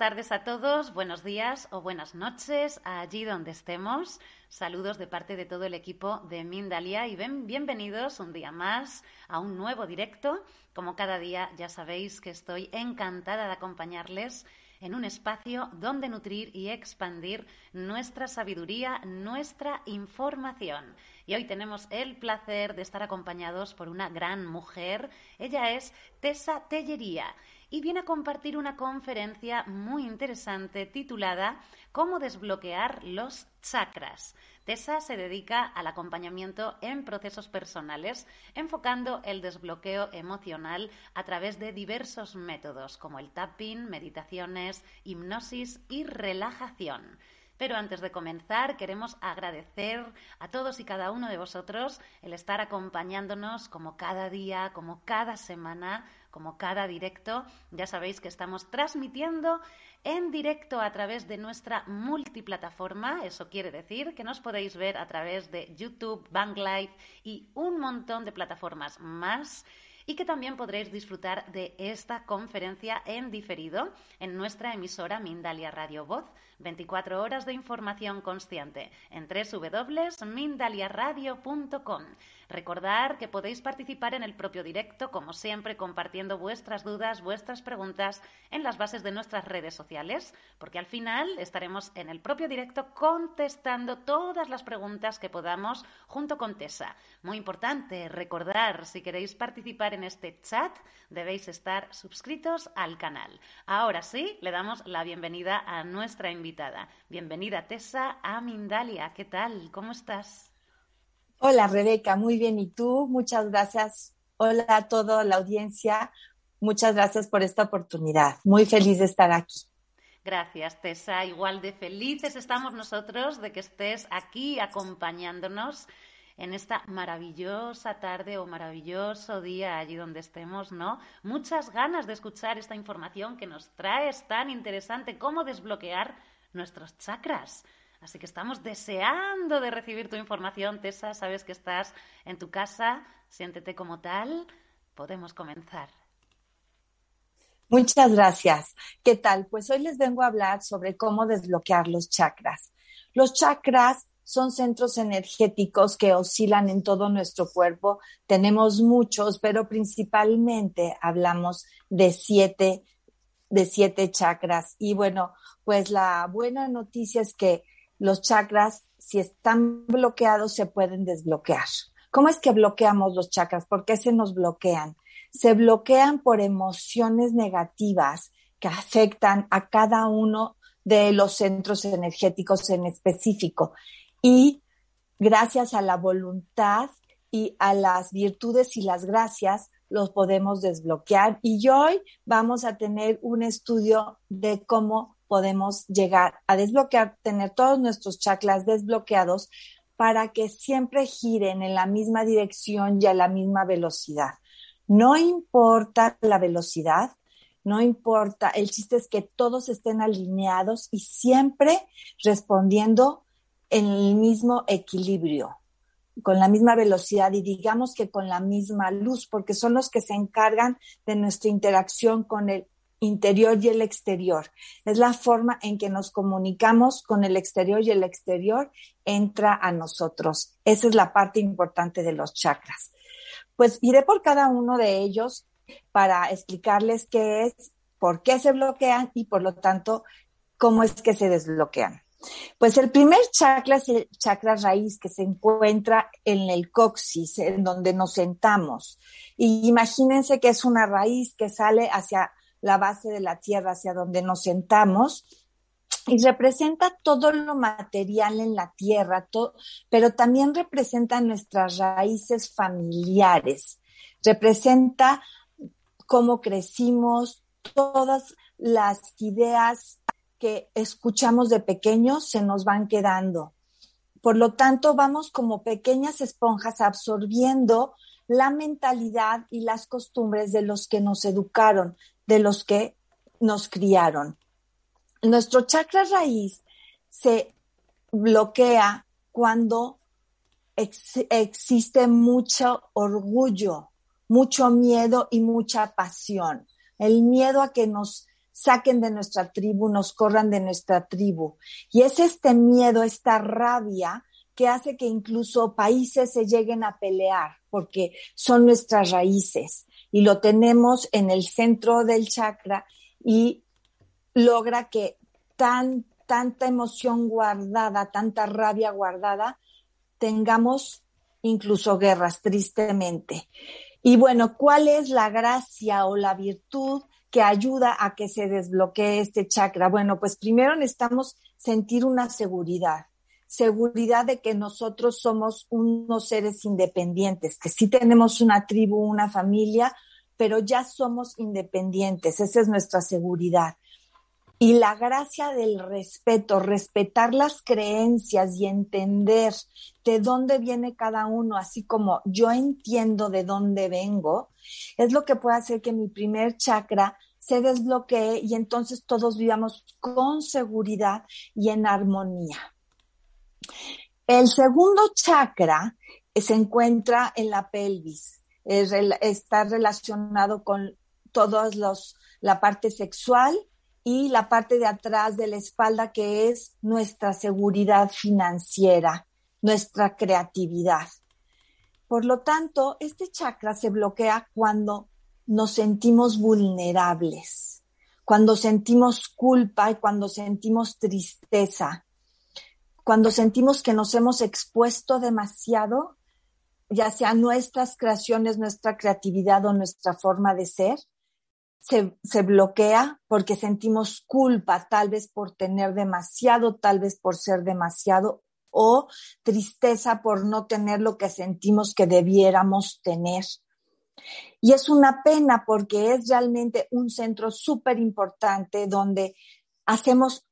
Buenas tardes a todos, buenos días o buenas noches allí donde estemos. Saludos de parte de todo el equipo de Mindalia y bienvenidos un día más a un nuevo directo. Como cada día ya sabéis que estoy encantada de acompañarles en un espacio donde nutrir y expandir nuestra sabiduría, nuestra información. Y hoy tenemos el placer de estar acompañados por una gran mujer. Ella es Tessa Tellería y viene a compartir una conferencia muy interesante titulada Cómo desbloquear los chakras. Tessa se dedica al acompañamiento en procesos personales, enfocando el desbloqueo emocional a través de diversos métodos como el tapping, meditaciones, hipnosis y relajación. Pero antes de comenzar, queremos agradecer a todos y cada uno de vosotros el estar acompañándonos como cada día, como cada semana, como cada directo. Ya sabéis que estamos transmitiendo en directo a través de nuestra multiplataforma. Eso quiere decir que nos podéis ver a través de YouTube, Bank Live y un montón de plataformas más y que también podréis disfrutar de esta conferencia en diferido en nuestra emisora Mindalia Radio Voz 24 horas de información consciente en www.mindaliaradio.com. Recordar que podéis participar en el propio directo, como siempre, compartiendo vuestras dudas, vuestras preguntas en las bases de nuestras redes sociales, porque al final estaremos en el propio directo contestando todas las preguntas que podamos junto con Tessa. Muy importante, recordar, si queréis participar en este chat, debéis estar suscritos al canal. Ahora sí, le damos la bienvenida a nuestra invitada. Bienvenida, Tessa, a Mindalia. ¿Qué tal? ¿Cómo estás? Hola Rebeca, muy bien. ¿Y tú? Muchas gracias. Hola a toda la audiencia. Muchas gracias por esta oportunidad. Muy feliz de estar aquí. Gracias, Tessa. Igual de felices estamos nosotros de que estés aquí acompañándonos en esta maravillosa tarde o maravilloso día allí donde estemos, ¿no? Muchas ganas de escuchar esta información que nos traes tan interesante, cómo desbloquear nuestros chakras. Así que estamos deseando de recibir tu información, Tessa. Sabes que estás en tu casa, siéntete como tal. Podemos comenzar. Muchas gracias. ¿Qué tal? Pues hoy les vengo a hablar sobre cómo desbloquear los chakras. Los chakras son centros energéticos que oscilan en todo nuestro cuerpo. Tenemos muchos, pero principalmente hablamos de siete, de siete chakras. Y bueno, pues la buena noticia es que los chakras, si están bloqueados, se pueden desbloquear. ¿Cómo es que bloqueamos los chakras? ¿Por qué se nos bloquean? Se bloquean por emociones negativas que afectan a cada uno de los centros energéticos en específico. Y gracias a la voluntad y a las virtudes y las gracias, los podemos desbloquear. Y hoy vamos a tener un estudio de cómo podemos llegar a desbloquear, tener todos nuestros chakras desbloqueados para que siempre giren en la misma dirección y a la misma velocidad. No importa la velocidad, no importa, el chiste es que todos estén alineados y siempre respondiendo en el mismo equilibrio, con la misma velocidad y digamos que con la misma luz, porque son los que se encargan de nuestra interacción con el interior y el exterior. Es la forma en que nos comunicamos con el exterior y el exterior entra a nosotros. Esa es la parte importante de los chakras. Pues iré por cada uno de ellos para explicarles qué es, por qué se bloquean y por lo tanto cómo es que se desbloquean. Pues el primer chakra es el chakra raíz que se encuentra en el coxis, en donde nos sentamos. Y imagínense que es una raíz que sale hacia la base de la tierra hacia donde nos sentamos y representa todo lo material en la tierra, pero también representa nuestras raíces familiares, representa cómo crecimos, todas las ideas que escuchamos de pequeños se nos van quedando. Por lo tanto, vamos como pequeñas esponjas absorbiendo la mentalidad y las costumbres de los que nos educaron, de los que nos criaron. Nuestro chakra raíz se bloquea cuando existe mucho orgullo, mucho miedo y mucha pasión. El miedo a que nos saquen de nuestra tribu, nos corran de nuestra tribu. Y es este miedo, esta rabia que hace que incluso países se lleguen a pelear porque son nuestras raíces y lo tenemos en el centro del chakra y logra que tan, tanta emoción guardada, tanta rabia guardada, tengamos incluso guerras, tristemente. Y bueno, ¿cuál es la gracia o la virtud que ayuda a que se desbloquee este chakra? Bueno, pues primero necesitamos sentir una seguridad, seguridad de que nosotros somos unos seres independientes, que sí tenemos una tribu, una familia, pero ya somos independientes, esa es nuestra seguridad. Y la gracia del respeto, respetar las creencias y entender de dónde viene cada uno, así como yo entiendo de dónde vengo, es lo que puede hacer que mi primer chakra se desbloquee y entonces todos vivamos con seguridad y en armonía. El segundo chakra se encuentra en la pelvis, está relacionado con todos los, la parte sexual, y la parte de atrás de la espalda que es nuestra seguridad financiera, nuestra creatividad. Por lo tanto, este chakra se bloquea cuando nos sentimos vulnerables, cuando sentimos culpa y cuando sentimos tristeza, cuando sentimos que nos hemos expuesto demasiado, ya sea nuestras creaciones, nuestra creatividad o nuestra forma de ser, se, bloquea porque sentimos culpa, tal vez por tener demasiado, tal vez por ser demasiado, o tristeza por no tener lo que sentimos que debiéramos tener. Y es una pena porque es realmente un centro súper importante donde hacemos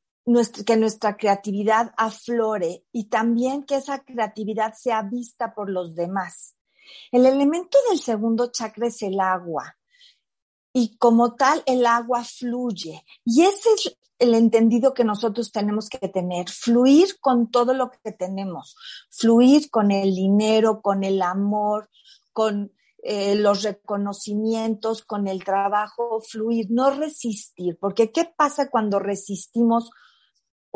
que nuestra creatividad aflore y también que esa creatividad sea vista por los demás. El elemento del segundo chakra es el agua y como tal el agua fluye. Y ese es el entendido que nosotros tenemos que tener, fluir con todo lo que tenemos, fluir con el dinero, con el amor, con eh, los reconocimientos, con el trabajo, fluir, no resistir, porque ¿qué pasa cuando resistimos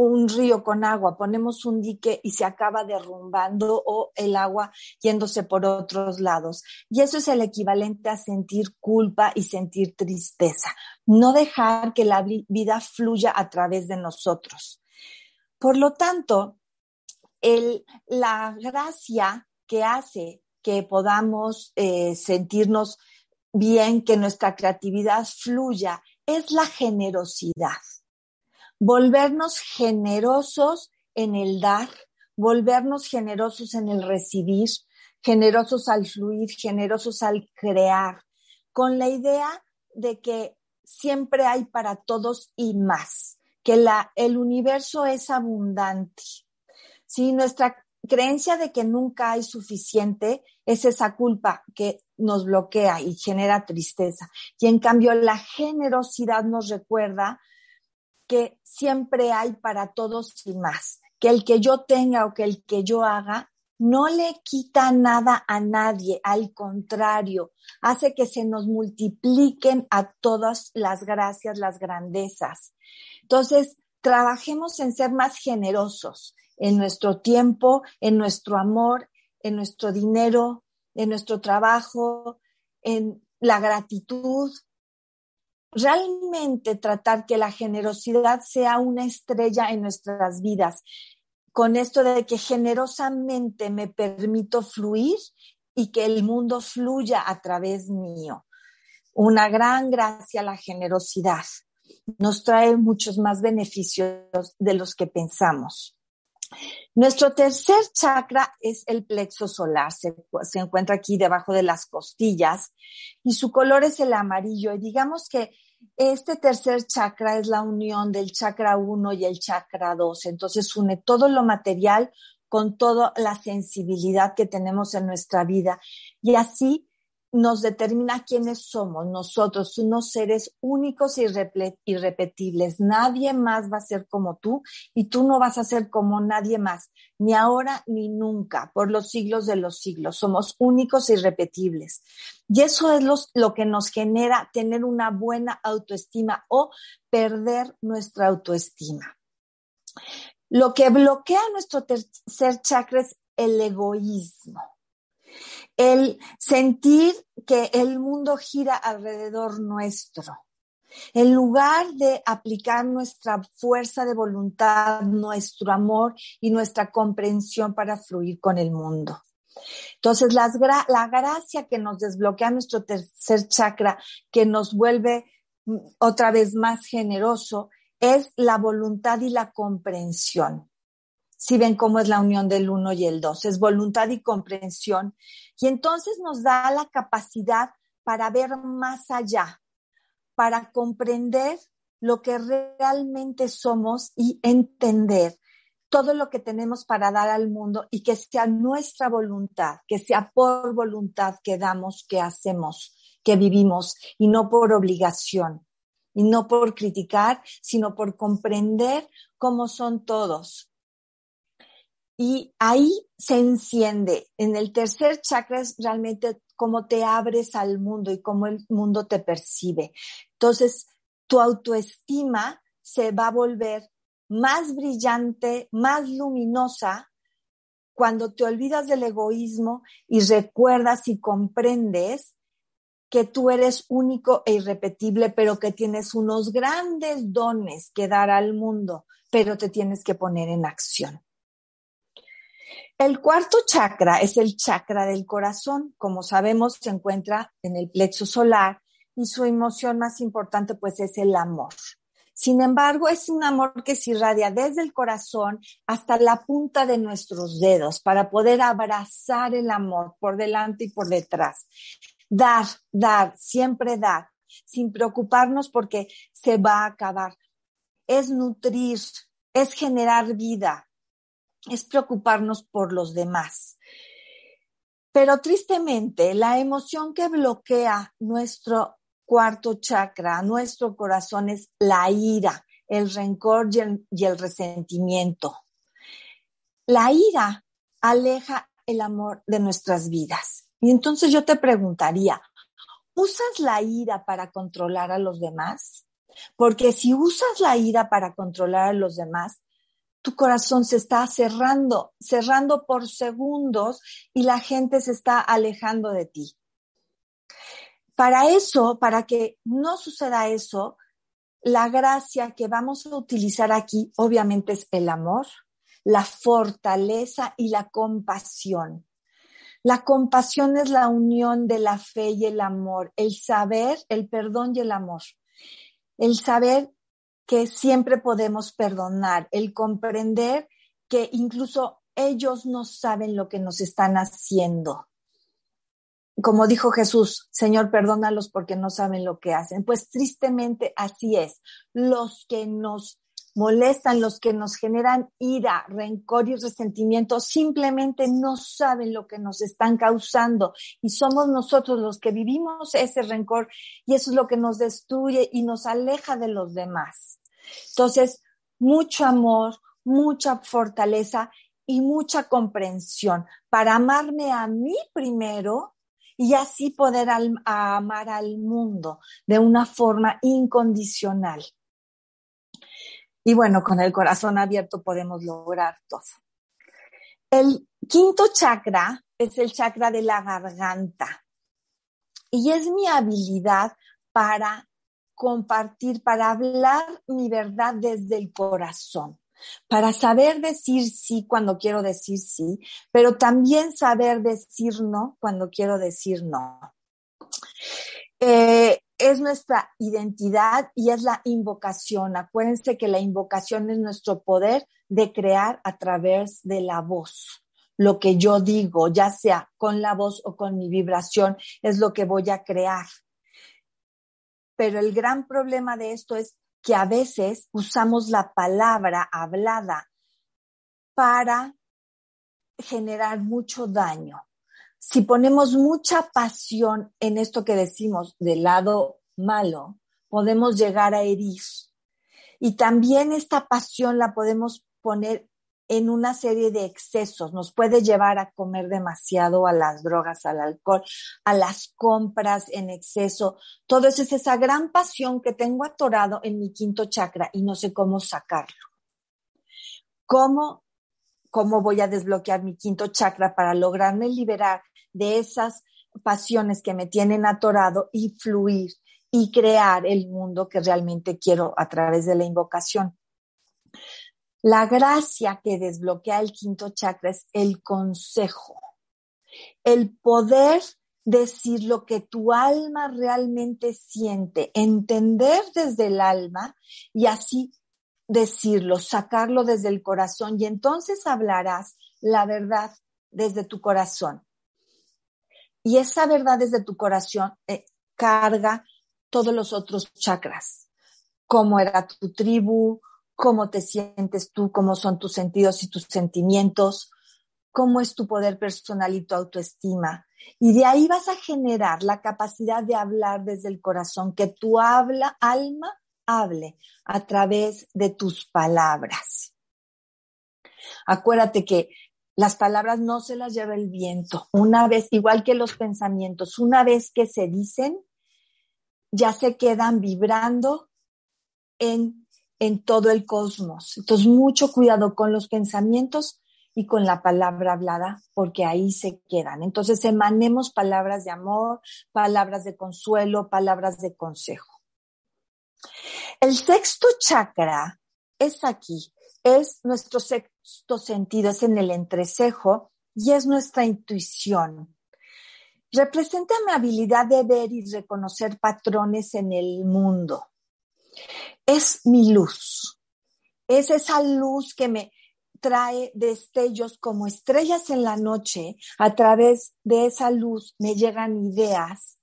un río con agua, ponemos un dique y se acaba derrumbando o el agua yéndose por otros lados. Y eso es el equivalente a sentir culpa y sentir tristeza. No dejar que la vida fluya a través de nosotros. Por lo tanto, el, la gracia que hace que podamos eh, sentirnos bien, que nuestra creatividad fluya, es la generosidad volvernos generosos en el dar, volvernos generosos en el recibir, generosos al fluir, generosos al crear, con la idea de que siempre hay para todos y más, que el universo es abundante. Si nuestra creencia de que nunca hay suficiente es esa culpa que nos bloquea y genera tristeza. Y en cambio la generosidad nos recuerda que siempre hay para todos y más, que el que yo tenga o que el que yo haga no le quita nada a nadie, al contrario, hace que se nos multipliquen a todas las gracias, las grandezas. Entonces, trabajemos en ser más generosos en nuestro tiempo, en nuestro amor, en nuestro dinero, en nuestro trabajo, en la gratitud, realmente tratar que la generosidad sea una estrella en nuestras vidas, con esto de que generosamente me permito fluir y que el mundo fluya a través mío. Una gran gracia la generosidad. Nos trae muchos más beneficios de los que pensamos. Nuestro tercer chakra es el plexo solar, se, encuentra aquí debajo de las costillas y su color es el amarillo. Y digamos que este tercer chakra es la unión del chakra 1 y el chakra 2, entonces une todo lo material con toda la sensibilidad que tenemos en nuestra vida. Y así nos determina quiénes somos nosotros, unos seres únicos e irrepetibles. Nadie más va a ser como tú y tú no vas a ser como nadie más, ni ahora ni nunca, por los siglos de los siglos. Somos únicos e irrepetibles. Y eso es lo que nos genera tener una buena autoestima o perder nuestra autoestima. Lo que bloquea nuestro tercer chakra es el egoísmo el sentir que el mundo gira alrededor nuestro. En lugar de aplicar nuestra fuerza de voluntad, nuestro amor y nuestra comprensión para fluir con el mundo. Entonces, la gracia que nos desbloquea nuestro tercer chakra, que nos vuelve mm, otra vez más generoso, es la voluntad y la comprensión si ven cómo es la unión del uno y el dos, es voluntad y comprensión. Y entonces nos da la capacidad para ver más allá, para comprender lo que realmente somos y entender todo lo que tenemos para dar al mundo y que sea nuestra voluntad, que sea por voluntad que damos, que hacemos, que vivimos y no por obligación y no por criticar, sino por comprender cómo son todos, y ahí se enciende. En el tercer chakra es realmente cómo te abres al mundo y cómo el mundo te percibe. Entonces, tu autoestima se va a volver más brillante, más luminosa cuando te olvidas del egoísmo y recuerdas y comprendes que tú eres único e irrepetible, pero que tienes unos grandes dones que dar al mundo, pero te tienes que poner en acción. El cuarto chakra es el chakra del corazón. Como sabemos, se encuentra en el plexo solar y su emoción más importante pues es el amor. Sin embargo, es un amor que se irradia desde el corazón hasta la punta de nuestros dedos para poder abrazar el amor por delante y por detrás. Dar, dar, siempre dar, sin preocuparnos porque se va a acabar. Es nutrir, es generar vida, es preocuparnos por los demás. Pero tristemente, la emoción que bloquea nuestro cuarto chakra, nuestro corazón, es la ira, el rencor y el, resentimiento. La ira aleja el amor de nuestras vidas. Y entonces yo te preguntaría, ¿usas la ira para controlar a los demás? Porque si usas la ira para controlar a los demás, tu corazón se está cerrando, cerrando por segundos y la gente se está alejando de ti. Para eso, para que no suceda eso, la gracia que vamos a utilizar aquí obviamente es el amor, la fortaleza y la compasión. La compasión es la unión de la fe y el amor, el saber, el perdón y el amor. El saber que siempre podemos perdonar, el comprender que incluso ellos no saben lo que nos están haciendo. Como dijo Jesús, Señor, perdónalos porque no saben lo que hacen. Pues tristemente así es. Los que nos molestan, los que nos generan ira, rencor y resentimiento, simplemente no saben lo que nos están causando y somos nosotros los que vivimos ese rencor y eso es lo que nos destruye y nos aleja de los demás. Entonces, mucho amor, mucha fortaleza y mucha comprensión para amarme a mí primero y así poder amar al mundo de una forma incondicional. Y bueno, con el corazón abierto podemos lograr todo. El quinto chakra es el chakra de la garganta y es mi habilidad para compartir, para hablar mi verdad desde el corazón, para saber decir sí cuando quiero decir sí, pero también saber decir no cuando quiero decir no. Eh, es nuestra identidad y es la invocación. Acuérdense que la invocación es nuestro poder de crear a través de la voz. Lo que yo digo, ya sea con la voz o con mi vibración, es lo que voy a crear. Pero el gran problema de esto es que a veces usamos la palabra hablada para generar mucho daño. Si ponemos mucha pasión en esto que decimos del lado malo, podemos llegar a herir. Y también esta pasión la podemos poner en una serie de excesos. Nos puede llevar a comer demasiado, a las drogas, al alcohol, a las compras en exceso. Todo eso es esa gran pasión que tengo atorado en mi quinto chakra y no sé cómo sacarlo. ¿Cómo, cómo voy a desbloquear mi quinto chakra para lograrme liberar de esas pasiones que me tienen atorado y fluir y crear el mundo que realmente quiero a través de la invocación? La gracia que desbloquea el quinto chakra es el consejo, el poder decir lo que tu alma realmente siente, entender desde el alma y así decirlo, sacarlo desde el corazón y entonces hablarás la verdad desde tu corazón. Y esa verdad desde tu corazón eh, carga todos los otros chakras, cómo era tu tribu, cómo te sientes tú, cómo son tus sentidos y tus sentimientos, cómo es tu poder personal y tu autoestima. Y de ahí vas a generar la capacidad de hablar desde el corazón, que tu habla, alma hable a través de tus palabras. Acuérdate que las palabras no se las lleva el viento. Una vez, igual que los pensamientos, una vez que se dicen, ya se quedan vibrando en en todo el cosmos. Entonces, mucho cuidado con los pensamientos y con la palabra hablada, porque ahí se quedan. Entonces, emanemos palabras de amor, palabras de consuelo, palabras de consejo. El sexto chakra es aquí, es nuestro sexto sentido, es en el entrecejo y es nuestra intuición. Representa mi habilidad de ver y reconocer patrones en el mundo es mi luz. Es esa luz que me trae destellos como estrellas en la noche. A través de esa luz me llegan ideas,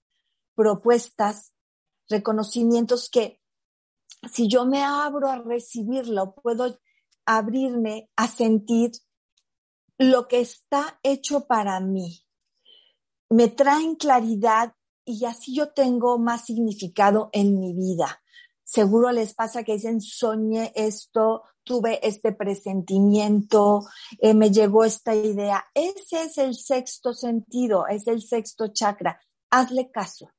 propuestas, reconocimientos que si yo me abro a recibirlo, puedo abrirme a sentir lo que está hecho para mí. Me traen claridad y así yo tengo más significado en mi vida. Seguro les pasa que dicen, soñé esto, tuve este presentimiento, eh, me llegó esta idea. Ese es el sexto sentido, es el sexto chakra. Hazle caso.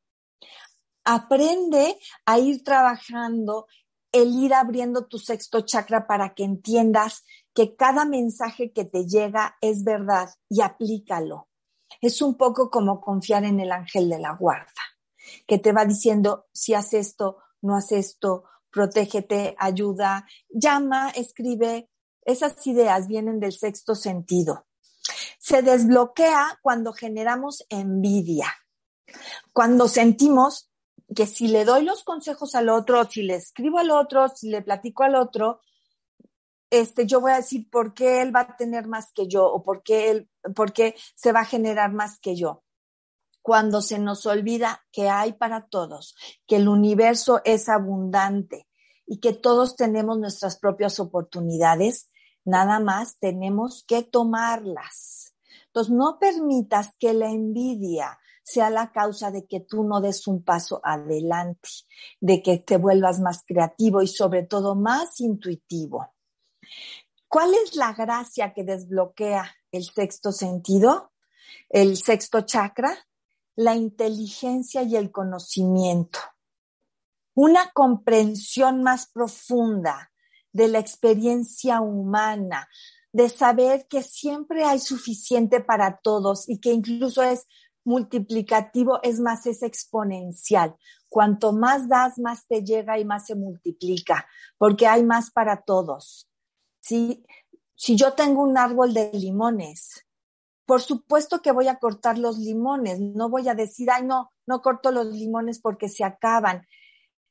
Aprende a ir trabajando, el ir abriendo tu sexto chakra para que entiendas que cada mensaje que te llega es verdad y aplícalo. Es un poco como confiar en el ángel de la guarda, que te va diciendo, si haces esto, no haces esto, protégete, ayuda, llama, escribe. Esas ideas vienen del sexto sentido. Se desbloquea cuando generamos envidia, cuando sentimos que si le doy los consejos al otro, si le escribo al otro, si le platico al otro, este, yo voy a decir por qué él va a tener más que yo o por qué él, por qué se va a generar más que yo cuando se nos olvida que hay para todos, que el universo es abundante y que todos tenemos nuestras propias oportunidades, nada más tenemos que tomarlas. Entonces, no permitas que la envidia sea la causa de que tú no des un paso adelante, de que te vuelvas más creativo y sobre todo más intuitivo. ¿Cuál es la gracia que desbloquea el sexto sentido? El sexto chakra, la inteligencia y el conocimiento, una comprensión más profunda de la experiencia humana, de saber que siempre hay suficiente para todos y que incluso es multiplicativo, es más, es exponencial. Cuanto más das, más te llega y más se multiplica, porque hay más para todos. Si yo tengo un árbol de limones por supuesto que voy a cortar los limones, no voy a decir, ay, no, no corto los limones porque se acaban.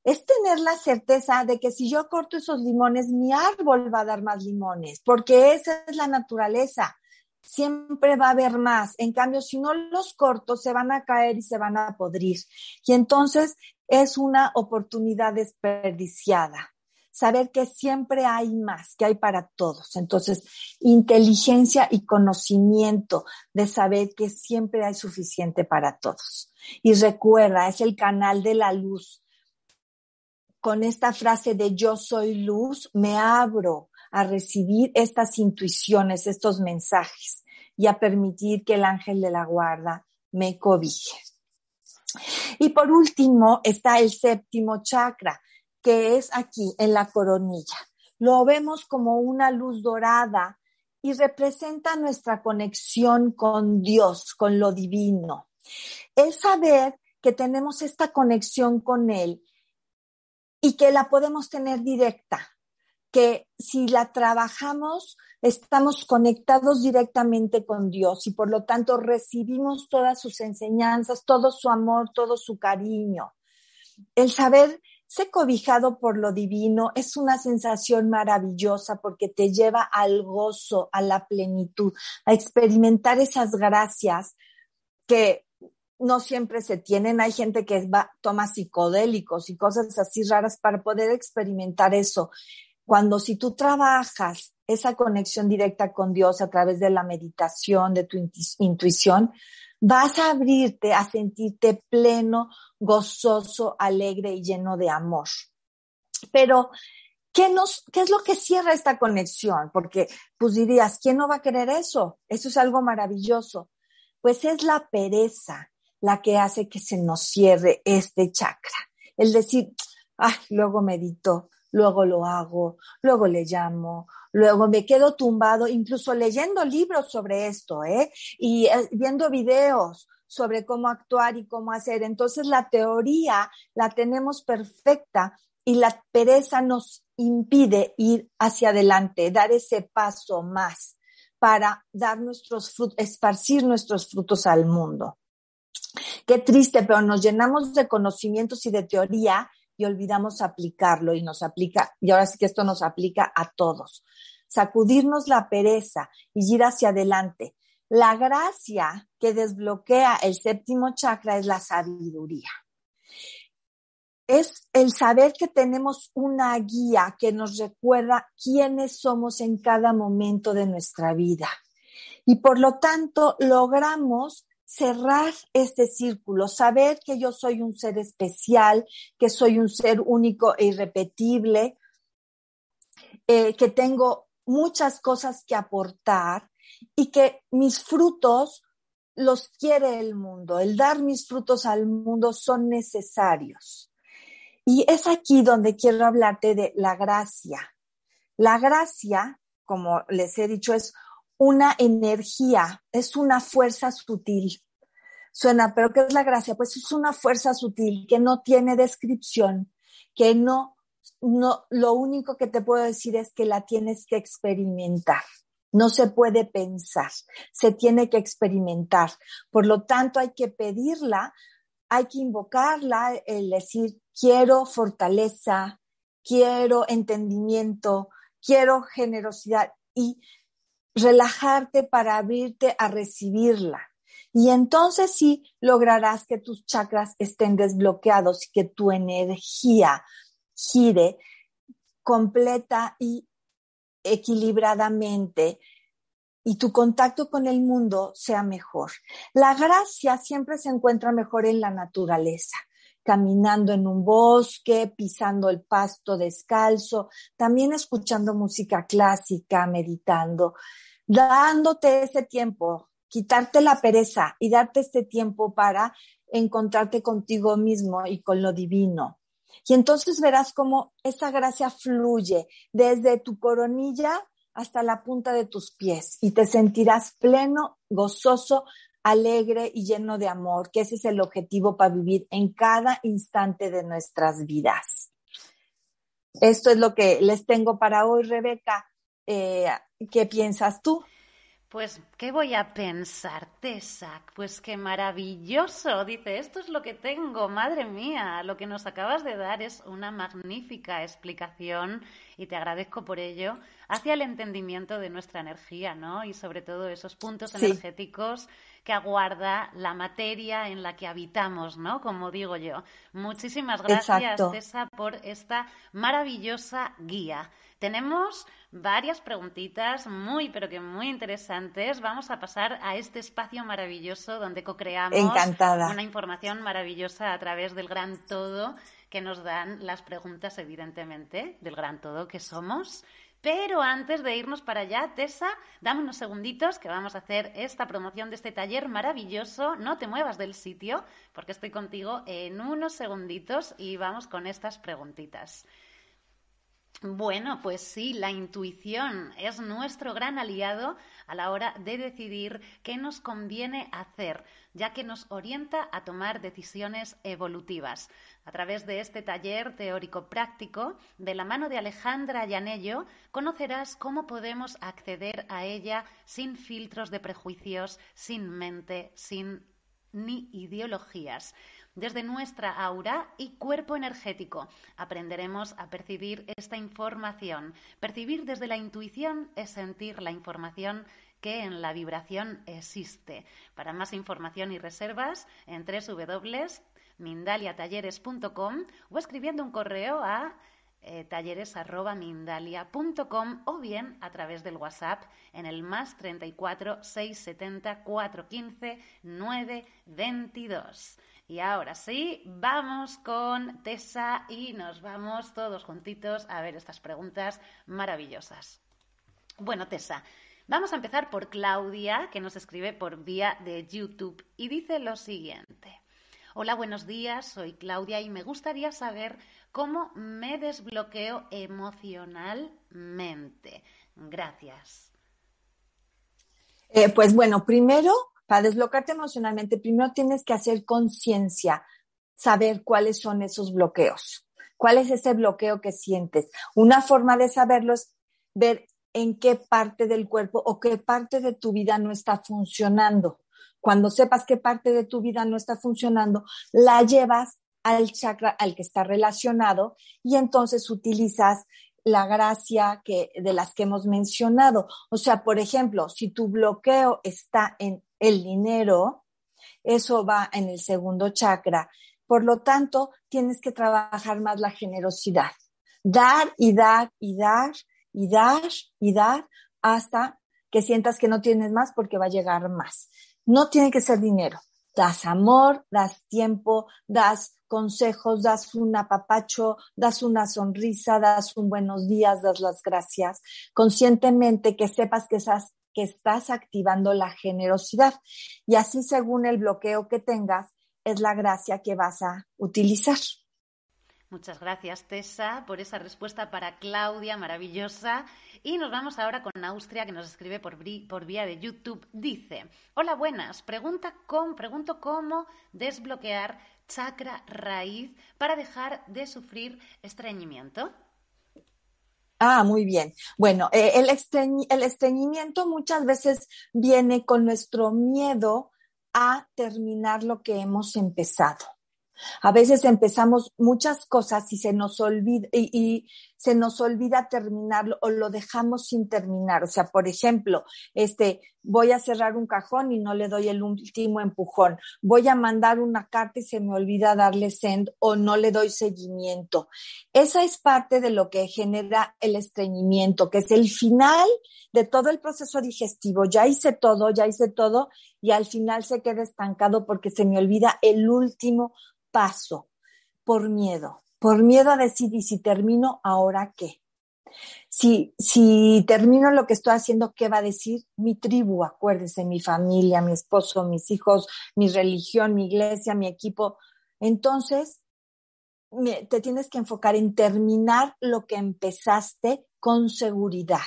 Es tener la certeza de que si yo corto esos limones, mi árbol va a dar más limones, porque esa es la naturaleza. Siempre va a haber más. En cambio, si no los corto, se van a caer y se van a podrir. Y entonces es una oportunidad desperdiciada. saber que siempre hay más, que hay para todos. Entonces, inteligencia y conocimiento de saber que siempre hay suficiente para todos. Y recuerda, es el canal de la luz. Con esta frase de yo soy luz, me abro a recibir estas intuiciones, estos mensajes y a permitir que el ángel de la guarda me cobije. Y por último está el séptimo chakra, que es aquí en la coronilla. Lo vemos como una luz dorada y representa nuestra conexión con Dios, con lo divino. Es saber que tenemos esta conexión con Él y que la podemos tener directa, que si la trabajamos, estamos conectados directamente con Dios y por lo tanto recibimos todas sus enseñanzas, todo su amor, todo su cariño. El saber ser cobijado por lo divino es una sensación maravillosa porque te lleva al gozo, a la plenitud, a experimentar esas gracias que no siempre se tienen. Hay gente que va, toma psicodélicos y cosas así raras para poder experimentar eso. Cuando si tú trabajas esa conexión directa con Dios a través de la meditación, de tu intuición, vas a abrirte a sentirte pleno, gozoso, alegre y lleno de amor. Pero, ¿qué, nos, ¿qué es lo que cierra esta conexión? Porque, pues dirías, ¿quién no va a querer eso? Eso es algo maravilloso. Pues es la pereza la que hace que se nos cierre este chakra. El decir, ah, luego medito, luego lo hago, luego le llamo, luego me quedo tumbado, incluso leyendo libros sobre esto, ¿eh? Y eh, viendo videos sobre cómo actuar y cómo hacer. Entonces la teoría la tenemos perfecta y la pereza nos impide ir hacia adelante, dar ese paso más para dar nuestros frutos, esparcir nuestros frutos al mundo. Qué triste, pero nos llenamos de conocimientos y de teoría y olvidamos aplicarlo y nos aplica, y ahora sí que esto nos aplica a todos. Sacudirnos la pereza y ir hacia adelante. La gracia que desbloquea el séptimo chakra es la sabiduría. Es el saber que tenemos una guía que nos recuerda quiénes somos en cada momento de nuestra vida. Y por lo tanto logramos cerrar este círculo, saber que yo soy un ser especial, que soy un ser único e irrepetible, eh, que tengo muchas cosas que aportar y que mis frutos los quiere el mundo. El dar mis frutos al mundo son necesarios. Y es aquí donde quiero hablarte de la gracia. La gracia, como les he dicho, es una energía, es una fuerza sutil. Suena, pero ¿qué es la gracia? Pues es una fuerza sutil que no tiene descripción, que no, no, lo único que te puedo decir es que la tienes que experimentar. No se puede pensar, se tiene que experimentar. Por lo tanto, hay que pedirla, hay que invocarla, el decir, quiero fortaleza, quiero entendimiento, quiero generosidad y relajarte para abrirte a recibirla. Y entonces sí lograrás que tus chakras estén desbloqueados y que tu energía gire completa y equilibradamente y tu contacto con el mundo sea mejor. La gracia siempre se encuentra mejor en la naturaleza caminando en un bosque, pisando el pasto descalzo, también escuchando música clásica, meditando, dándote ese tiempo, quitarte la pereza y darte este tiempo para encontrarte contigo mismo y con lo divino. Y entonces verás cómo esa gracia fluye desde tu coronilla hasta la punta de tus pies y te sentirás pleno, gozoso, alegre y lleno de amor, que ese es el objetivo para vivir en cada instante de nuestras vidas. Esto es lo que les tengo para hoy, Rebeca. Eh, ¿Qué piensas tú? Pues, ¿qué voy a pensar, Tesac? Pues qué maravilloso. Dice, esto es lo que tengo, madre mía. Lo que nos acabas de dar es una magnífica explicación y te agradezco por ello hacia el entendimiento de nuestra energía, ¿no? Y sobre todo esos puntos energéticos que aguarda la materia en la que habitamos, ¿no? Como digo yo. Muchísimas gracias, Tessa, por esta maravillosa guía. Tenemos varias preguntitas muy, pero que muy interesantes. Vamos a pasar a este espacio maravilloso donde co-creamos una información maravillosa a través del gran todo que nos dan las preguntas, evidentemente, del gran todo que somos. Pero antes de irnos para allá, Tessa, dame unos segunditos que vamos a hacer esta promoción de este taller maravilloso. No te muevas del sitio porque estoy contigo en unos segunditos y vamos con estas preguntitas. Bueno, pues sí, la intuición es nuestro gran aliado a la hora de decidir qué nos conviene hacer, ya que nos orienta a tomar decisiones evolutivas. A través de este taller teórico-práctico, de la mano de Alejandra Llanello, conocerás cómo podemos acceder a ella sin filtros de prejuicios, sin mente, sin ni ideologías desde nuestra aura y cuerpo energético. Aprenderemos a percibir esta información. Percibir desde la intuición es sentir la información que en la vibración existe. Para más información y reservas, en www.mindaliatalleres.com o escribiendo un correo a eh, talleres.mindalia.com o bien a través del WhatsApp en el más 34 670 415 922. Y ahora sí, vamos con Tessa y nos vamos todos juntitos a ver estas preguntas maravillosas. Bueno, Tessa, vamos a empezar por Claudia, que nos escribe por vía de YouTube y dice lo siguiente. Hola, buenos días, soy Claudia y me gustaría saber cómo me desbloqueo emocionalmente. Gracias. Eh, pues bueno, primero para desbloquearte emocionalmente, primero tienes que hacer conciencia, saber cuáles son esos bloqueos, cuál es ese bloqueo que sientes. Una forma de saberlo es ver en qué parte del cuerpo o qué parte de tu vida no está funcionando. Cuando sepas qué parte de tu vida no está funcionando, la llevas al chakra al que está relacionado y entonces utilizas la gracia que, de las que hemos mencionado. O sea, por ejemplo, si tu bloqueo está en el dinero, eso va en el segundo chakra. Por lo tanto, tienes que trabajar más la generosidad. Dar y dar y dar y dar y dar hasta que sientas que no tienes más porque va a llegar más. No tiene que ser dinero. Das amor, das tiempo, das consejos, das un apapacho, das una sonrisa, das un buenos días, das las gracias. Conscientemente que sepas que esas que estás activando la generosidad. Y así según el bloqueo que tengas, es la gracia que vas a utilizar. Muchas gracias, Tessa, por esa respuesta para Claudia, maravillosa. Y nos vamos ahora con Austria, que nos escribe por, por vía de YouTube. Dice, hola, buenas. Pregunta con, pregunto cómo desbloquear chakra raíz para dejar de sufrir estreñimiento. Ah, muy bien. Bueno, eh, el, el estreñimiento muchas veces viene con nuestro miedo a terminar lo que hemos empezado. A veces empezamos muchas cosas y se nos olvida, y, se nos olvida terminarlo o lo dejamos sin terminar. O sea, por ejemplo, este, voy a cerrar un cajón y no le doy el último empujón. Voy a mandar una carta y se me olvida darle send o no le doy seguimiento. Esa es parte de lo que genera el estreñimiento, que es el final de todo el proceso digestivo. Ya hice todo, ya hice todo y al final se queda estancado porque se me olvida el último paso por miedo, por miedo a decir, ¿y si termino, ahora qué? Si, si termino lo que estoy haciendo, ¿qué va a decir mi tribu? Acuérdese, mi familia, mi esposo, mis hijos, mi religión, mi iglesia, mi equipo. Entonces, te tienes que enfocar en terminar lo que empezaste con seguridad.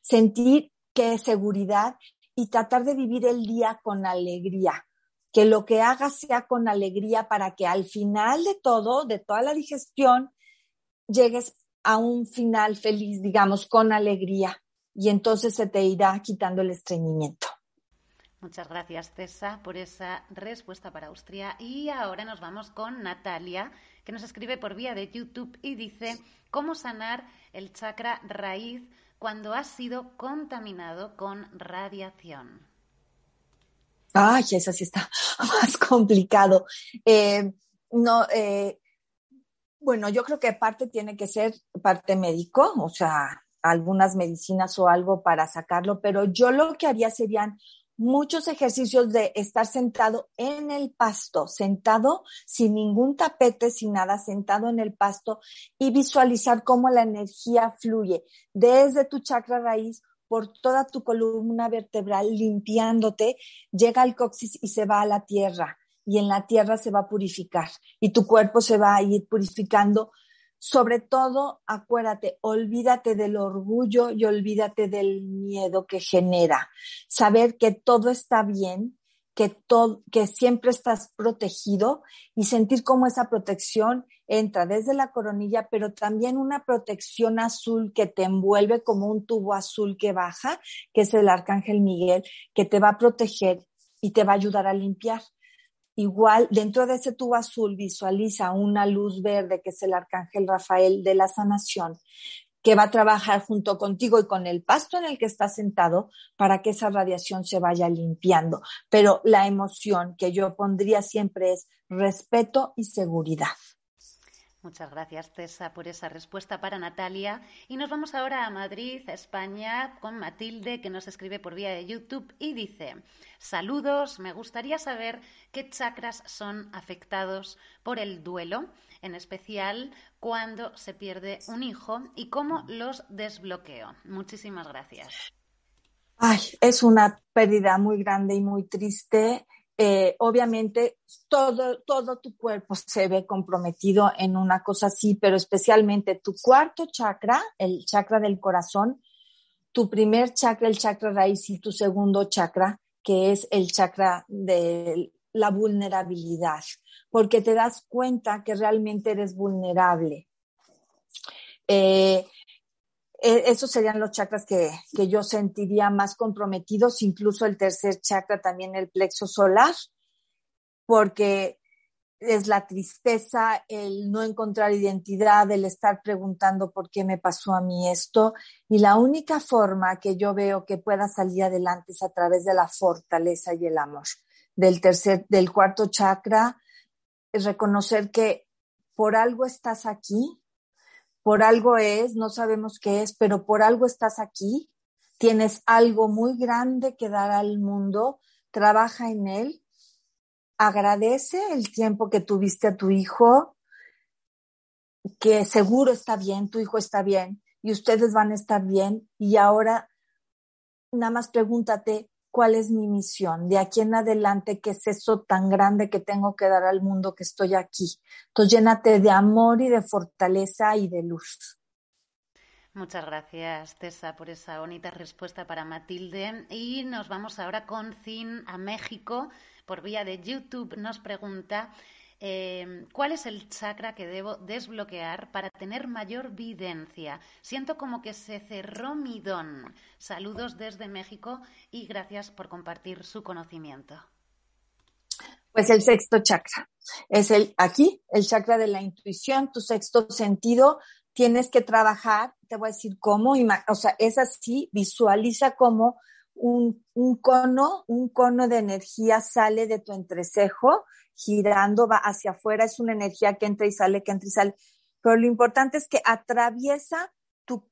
Sentir que es seguridad y tratar de vivir el día con alegría que lo que hagas sea con alegría para que al final de todo, de toda la digestión, llegues a un final feliz, digamos, con alegría. Y entonces se te irá quitando el estreñimiento. Muchas gracias, Tessa, por esa respuesta para Austria. Y ahora nos vamos con Natalia, que nos escribe por vía de YouTube y dice, ¿cómo sanar el chakra raíz cuando ha sido contaminado con radiación? Ay, eso sí está más complicado. Eh, no, eh, bueno, yo creo que parte tiene que ser parte médico, o sea, algunas medicinas o algo para sacarlo, pero yo lo que haría serían muchos ejercicios de estar sentado en el pasto, sentado sin ningún tapete, sin nada, sentado en el pasto y visualizar cómo la energía fluye desde tu chakra raíz por toda tu columna vertebral, limpiándote, llega al coxis y se va a la tierra. Y en la tierra se va a purificar y tu cuerpo se va a ir purificando sobre todo, acuérdate, olvídate del orgullo y olvídate del miedo que genera. Saber que todo está bien, que, todo, que siempre estás protegido y sentir cómo esa protección entra desde la coronilla, pero también una protección azul que te envuelve como un tubo azul que baja, que es el arcángel Miguel, que te va a proteger y te va a ayudar a limpiar. Igual, dentro de ese tubo azul visualiza una luz verde que es el arcángel Rafael de la sanación, que va a trabajar junto contigo y con el pasto en el que estás sentado para que esa radiación se vaya limpiando. Pero la emoción que yo pondría siempre es respeto y seguridad. Muchas gracias, Tessa, por esa respuesta para Natalia. Y nos vamos ahora a Madrid, España, con Matilde, que nos escribe por vía de YouTube y dice, saludos, me gustaría saber qué chakras son afectados por el duelo, en especial cuando se pierde un hijo y cómo los desbloqueo. Muchísimas gracias. Ay, es una pérdida muy grande y muy triste eh, obviamente todo, todo tu cuerpo se ve comprometido en una cosa así, pero especialmente tu cuarto chakra, el chakra del corazón, tu primer chakra, el chakra raíz y tu segundo chakra, que es el chakra de la vulnerabilidad, porque te das cuenta que realmente eres vulnerable. Eh, e, esos serían los chakras que, que, yo sentiría más comprometidos, incluso el tercer chakra también el plexo solar, porque es la tristeza, el no encontrar identidad, el estar preguntando por qué me pasó a mí esto. Y la única forma que yo veo que pueda salir adelante es a través de la fortaleza y el amor. Del tercer, del cuarto chakra, es reconocer que por algo estás aquí, por algo es, no sabemos qué es, pero por algo estás aquí, tienes algo muy grande que dar al mundo, trabaja en él, agradece el tiempo que tuviste a tu hijo, que seguro está bien, tu hijo está bien y ustedes van a estar bien. Y ahora nada más pregúntate, cuál es mi misión, de aquí en adelante, qué es eso tan grande que tengo que dar al mundo que estoy aquí. Entonces llénate de amor y de fortaleza y de luz. Muchas gracias, Tessa, por esa bonita respuesta para Matilde. Y nos vamos ahora con Zin a México. Por vía de YouTube nos pregunta Em, ¿Cuál es el chakra que debo desbloquear para tener mayor videncia? Siento como que se cerró mi don. Saludos desde México y gracias por compartir su conocimiento. Pues el sexto chakra. Es el aquí, el chakra de la intuición, tu sexto sentido. Tienes que trabajar, te voy a decir cómo, o sea, es así, visualiza cómo un, un cono, un cono de energía sale de tu entrecejo girando, va hacia afuera, es una energía que entra y sale, que entra y sale. Pero lo importante es que atraviesa tu,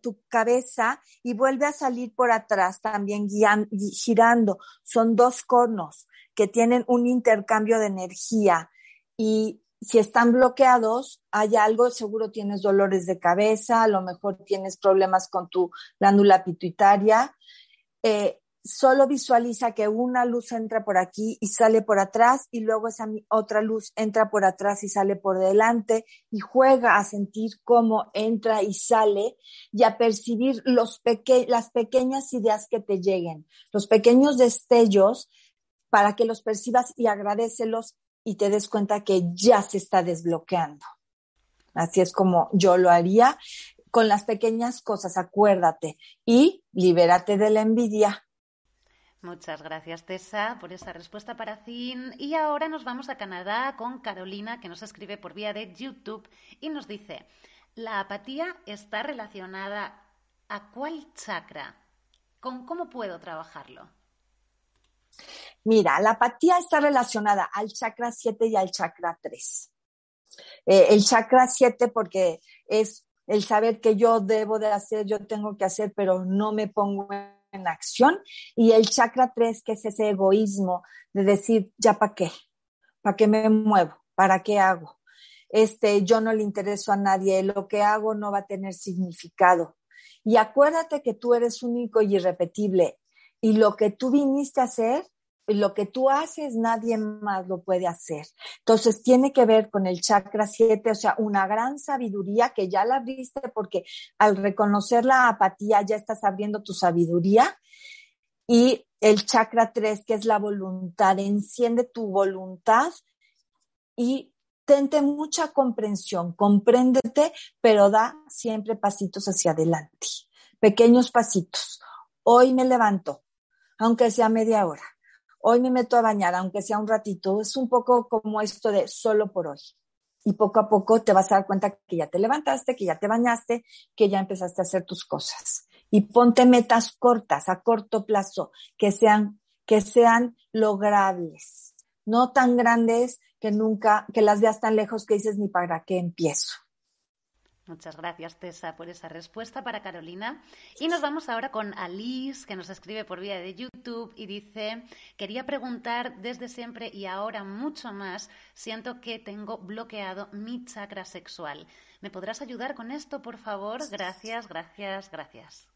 tu cabeza y vuelve a salir por atrás también girando. Son dos conos que tienen un intercambio de energía y si están bloqueados, hay algo, seguro tienes dolores de cabeza, a lo mejor tienes problemas con tu glándula pituitaria. Eh, solo visualiza que una luz entra por aquí y sale por atrás y luego esa otra luz entra por atrás y sale por delante y juega a sentir cómo entra y sale y a percibir las pequeñas ideas que te lleguen, los pequeños destellos para que los percibas y agradecelos y te des cuenta que ya se está desbloqueando. Así es como yo lo haría con las pequeñas cosas, acuérdate y libérate de la envidia Muchas gracias, Tessa, por esa respuesta para Zin. Y ahora nos vamos a Canadá con Carolina, que nos escribe por vía de YouTube y nos dice, ¿la apatía está relacionada a cuál chakra? ¿Con cómo puedo trabajarlo? Mira, la apatía está relacionada al chakra 7 y al chakra 3. Eh, el chakra 7 porque es el saber que yo debo de hacer, yo tengo que hacer, pero no me pongo en acción. Y el chakra 3, que es ese egoísmo de decir, ya para qué, para qué me muevo, para qué hago. Este, yo no le intereso a nadie, lo que hago no va a tener significado. Y acuérdate que tú eres único y irrepetible. Y lo que tú viniste a hacer, lo que tú haces, nadie más lo puede hacer. Entonces, tiene que ver con el chakra 7, o sea, una gran sabiduría que ya la viste porque al reconocer la apatía ya estás abriendo tu sabiduría. Y el chakra 3, que es la voluntad, enciende tu voluntad y tente mucha comprensión, compréndete, pero da siempre pasitos hacia adelante, pequeños pasitos. Hoy me levanto, aunque sea media hora hoy me meto a bañar, aunque sea un ratito, es un poco como esto de solo por hoy. Y poco a poco te vas a dar cuenta que ya te levantaste, que ya te bañaste, que ya empezaste a hacer tus cosas. Y ponte metas cortas, a corto plazo, que sean, que sean logrables, no tan grandes que nunca, que las veas tan lejos que dices ni para qué empiezo. Muchas gracias, Tessa, por esa respuesta para Carolina. Y nos vamos ahora con Alice, que nos escribe por vía de YouTube y dice, quería preguntar desde siempre y ahora mucho más, siento que tengo bloqueado mi chakra sexual. ¿Me podrás ayudar con esto, por favor? Gracias, gracias, gracias.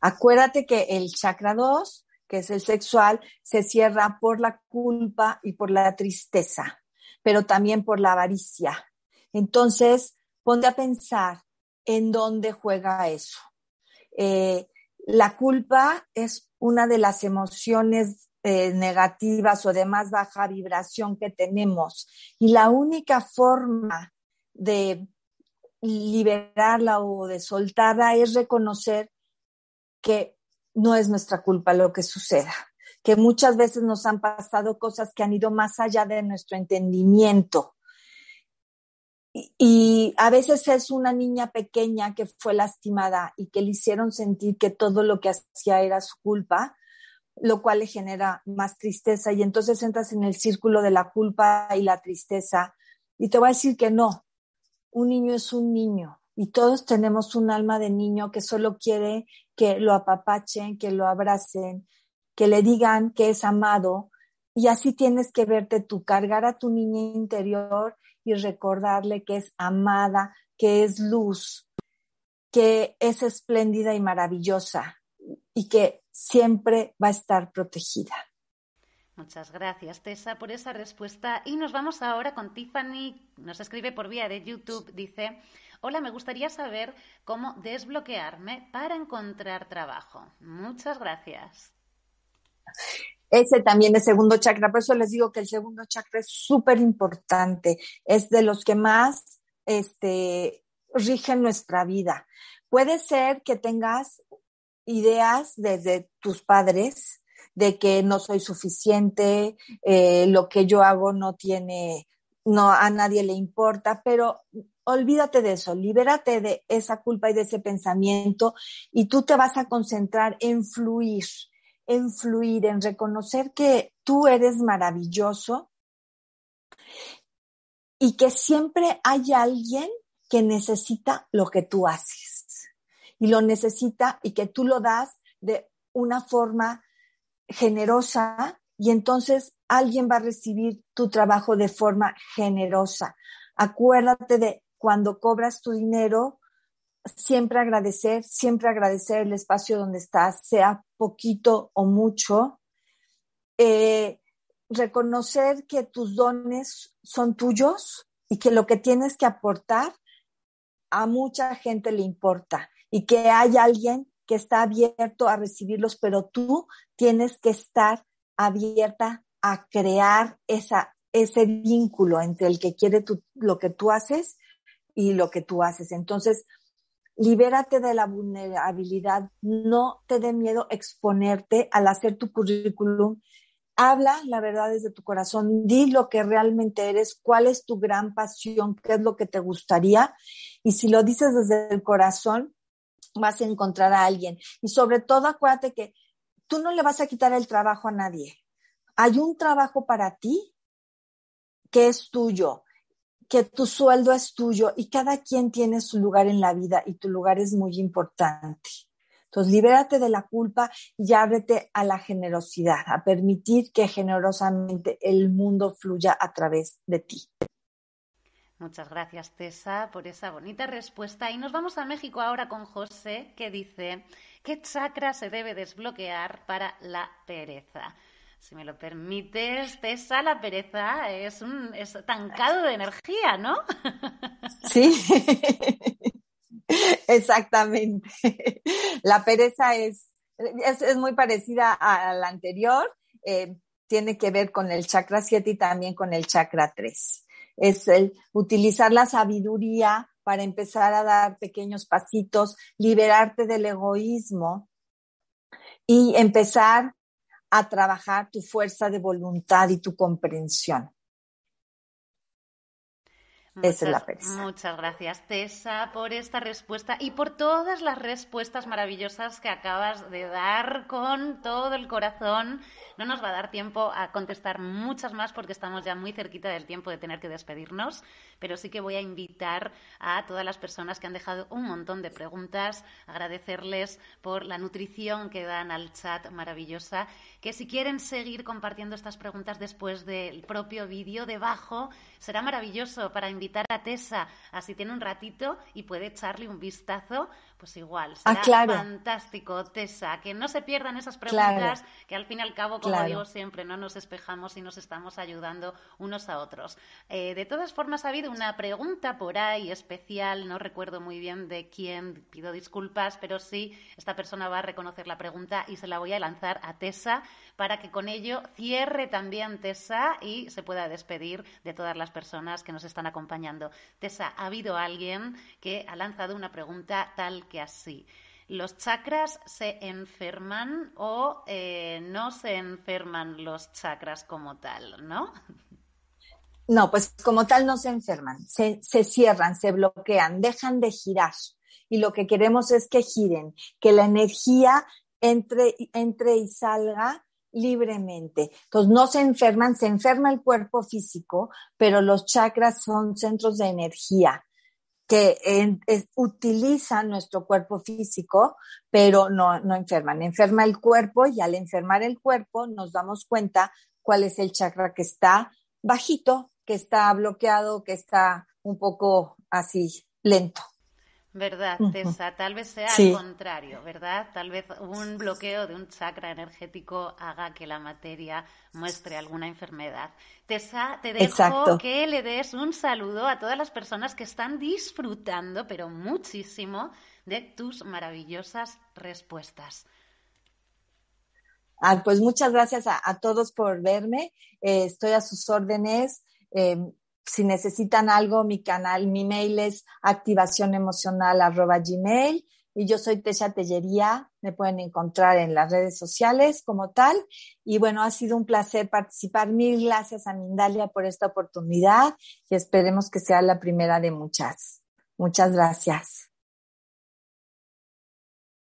Acuérdate que el chakra 2, que es el sexual, se cierra por la culpa y por la tristeza, pero también por la avaricia. Entonces, ponte a pensar en dónde juega eso. Eh, la culpa es una de las emociones eh, negativas o de más baja vibración que tenemos y la única forma de liberarla o de soltarla es reconocer que no es nuestra culpa lo que suceda, que muchas veces nos han pasado cosas que han ido más allá de nuestro entendimiento y a veces es una niña pequeña que fue lastimada y que le hicieron sentir que todo lo que hacía era su culpa, lo cual le genera más tristeza y entonces entras en el círculo de la culpa y la tristeza. Y te voy a decir que no, un niño es un niño y todos tenemos un alma de niño que solo quiere que lo apapachen, que lo abracen, que le digan que es amado. Y así tienes que verte tú, cargar a tu niña interior y recordarle que es amada, que es luz, que es espléndida y maravillosa y que siempre va a estar protegida. Muchas gracias, Tessa, por esa respuesta. Y nos vamos ahora con Tiffany. Nos escribe por vía de YouTube. Dice, hola, me gustaría saber cómo desbloquearme para encontrar trabajo. Muchas gracias. Ese también es segundo chakra, por eso les digo que el segundo chakra es súper importante, es de los que más este, rigen nuestra vida. Puede ser que tengas ideas desde tus padres de que no soy suficiente, eh, lo que yo hago no tiene, no a nadie le importa, pero olvídate de eso, libérate de esa culpa y de ese pensamiento y tú te vas a concentrar en fluir, en fluir, en reconocer que tú eres maravilloso y que siempre hay alguien que necesita lo que tú haces y lo necesita y que tú lo das de una forma generosa y entonces alguien va a recibir tu trabajo de forma generosa. Acuérdate de cuando cobras tu dinero, siempre agradecer, siempre agradecer el espacio donde estás, sea poquito o mucho. Eh, reconocer que tus dones son tuyos y que lo que tienes que aportar a mucha gente le importa y que hay alguien que está abierto a recibirlos, pero tú tienes que estar abierta a crear esa, ese vínculo entre el que quiere lo que tú haces y lo que tú haces. Entonces, libérate de la vulnerabilidad, no te dé miedo exponerte al hacer tu currículum. Habla la verdad desde tu corazón, di lo que realmente eres, cuál es tu gran pasión, qué es lo que te gustaría. Y si lo dices desde el corazón, vas a encontrar a alguien. Y sobre todo acuérdate que tú no le vas a quitar el trabajo a nadie. hay un trabajo para ti que es tuyo, que tu sueldo es tuyo y cada quien tiene su lugar en la vida y tu lugar es muy importante. Entonces, libérate de la culpa y ábrete a la generosidad, a permitir que generosamente el mundo fluya a través de ti. Muchas gracias, Tessa, por esa bonita respuesta. Y nos vamos a México ahora con José, que dice, ¿qué chakra se debe desbloquear para la pereza? Si me lo permites, Tessa, la pereza es un estancado de energía, ¿no? Sí, exactamente. La pereza es, es, muy parecida a la anterior. Eh, tiene que ver con el chakra 7 y también con el chakra 3 es el utilizar la sabiduría para empezar a dar pequeños pasitos, liberarte del egoísmo y empezar a trabajar tu fuerza de voluntad y tu comprensión. Esa es la pereza. Muchas gracias, Tessa, por esta respuesta y por todas las respuestas maravillosas que acabas de dar con todo el corazón. No nos va a dar tiempo a contestar muchas más porque estamos ya muy cerquita del tiempo de tener que despedirnos, pero sí que voy a invitar a todas las personas que han dejado un montón de preguntas, agradecerles por la nutrición que dan al chat maravillosa, que si quieren seguir compartiendo estas preguntas después del propio vídeo debajo, será maravilloso para invitar a Tessa a si tiene un ratito y puede echarle un vistazo pues igual, ah, será fantástico, Tessa, que no se pierdan esas preguntas, que al fin y al cabo, como digo siempre, no nos espejamos y nos estamos ayudando unos a otros. Eh, de todas formas, ha habido una pregunta por ahí especial, no recuerdo muy bien de quién, pido disculpas, pero sí, esta persona va a reconocer la pregunta y se la voy a lanzar a Tessa para que con ello cierre también Tessa y se pueda despedir de todas las personas que nos están acompañando. Tessa, ¿ha habido alguien que ha lanzado una pregunta tal que así. ¿Los chakras se enferman o eh, no se enferman los chakras como tal, no? No, pues como tal no se enferman, se, se cierran, se bloquean, dejan de girar. Y lo que queremos es que giren, que la energía entre, entre y salga libremente. Entonces, no se enferman, se enferma el cuerpo físico, pero los chakras son centros de energía que utilizan nuestro cuerpo físico, pero no, no enferman. Enferma el cuerpo y al enfermar el cuerpo nos damos cuenta cuál es el chakra que está bajito, que está bloqueado, que está un poco así lento. ¿Verdad, Tessa? Tal vez sea al contrario, ¿verdad? Tal vez un bloqueo de un chakra energético haga que la materia muestre alguna enfermedad. Tessa, te dejo que le des un saludo a todas las personas que están disfrutando, pero muchísimo, de tus maravillosas respuestas. Ah, pues muchas gracias a, todos por verme. Eh, estoy a sus órdenes. Eh, si necesitan algo, mi canal, mi mail es activacionemocional.gmail y yo soy Tesha Tellería, me pueden encontrar en las redes sociales como tal. Y bueno, ha sido un placer participar. Mil gracias a Mindalia por esta oportunidad y esperemos que sea la primera de muchas. Muchas gracias.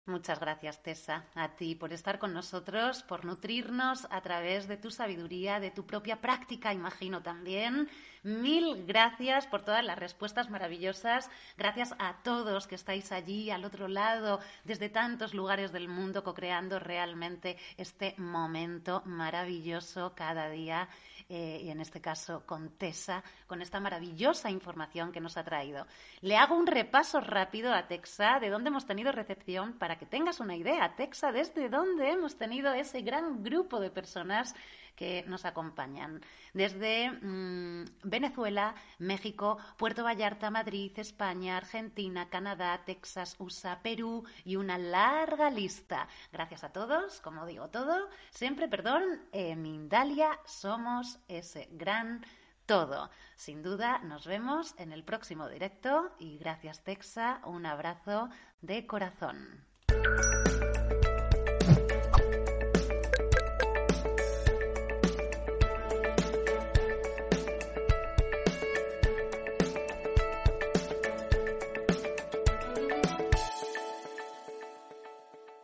Muchas gracias, Tessa, a ti por estar con nosotros, por nutrirnos a través de tu sabiduría, de tu propia práctica, imagino también. Mil gracias por todas las respuestas maravillosas. Gracias a todos que estáis allí al otro lado, desde tantos lugares del mundo, co-creando realmente este momento maravilloso cada día eh, y en este caso con Tessa, con esta maravillosa información que nos ha traído. Le hago un repaso rápido a Texa de dónde hemos tenido recepción para que tengas una idea, Texa, desde dónde hemos tenido ese gran grupo de personas que nos acompañan. Desde mm, Venezuela, México, Puerto Vallarta, Madrid, España, Argentina, Canadá, Texas, USA, Perú y una larga lista. Gracias a todos, como digo todo, siempre, perdón, en Mindalia somos ese gran todo. Sin duda, nos vemos en el próximo directo y gracias Texa, un abrazo de corazón. Thank you.